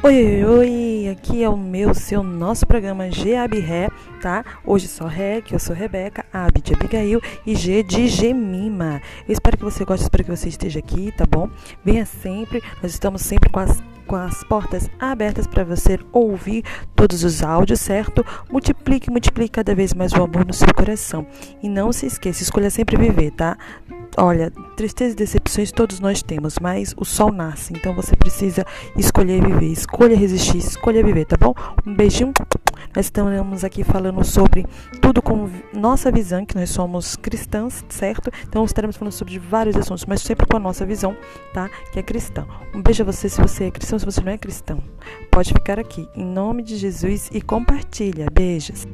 Oi, oi, oi, aqui é o meu, seu, nosso programa G Ré, tá? Hoje só Ré, que eu sou Rebeca, Ab de Abigail e G de Gemima. Eu espero que você goste, espero que você esteja aqui, tá bom? Venha sempre, nós estamos sempre com as com as portas abertas para você ouvir todos os áudios, certo? Multiplique, multiplique cada vez mais o amor no seu coração. E não se esqueça, escolha sempre viver, tá? Olha, tristeza e decepções todos nós temos, mas o sol nasce, então você precisa escolher viver, escolha resistir, escolha viver, tá bom? Um beijinho. Nós estamos aqui falando sobre tudo com nossa visão, que nós somos cristãs, certo? Então estaremos falando sobre vários assuntos, mas sempre com a nossa visão, tá? Que é cristã. Um beijo a você se você é cristão, se você não é cristão. Pode ficar aqui, em nome de Jesus e compartilha. Beijos.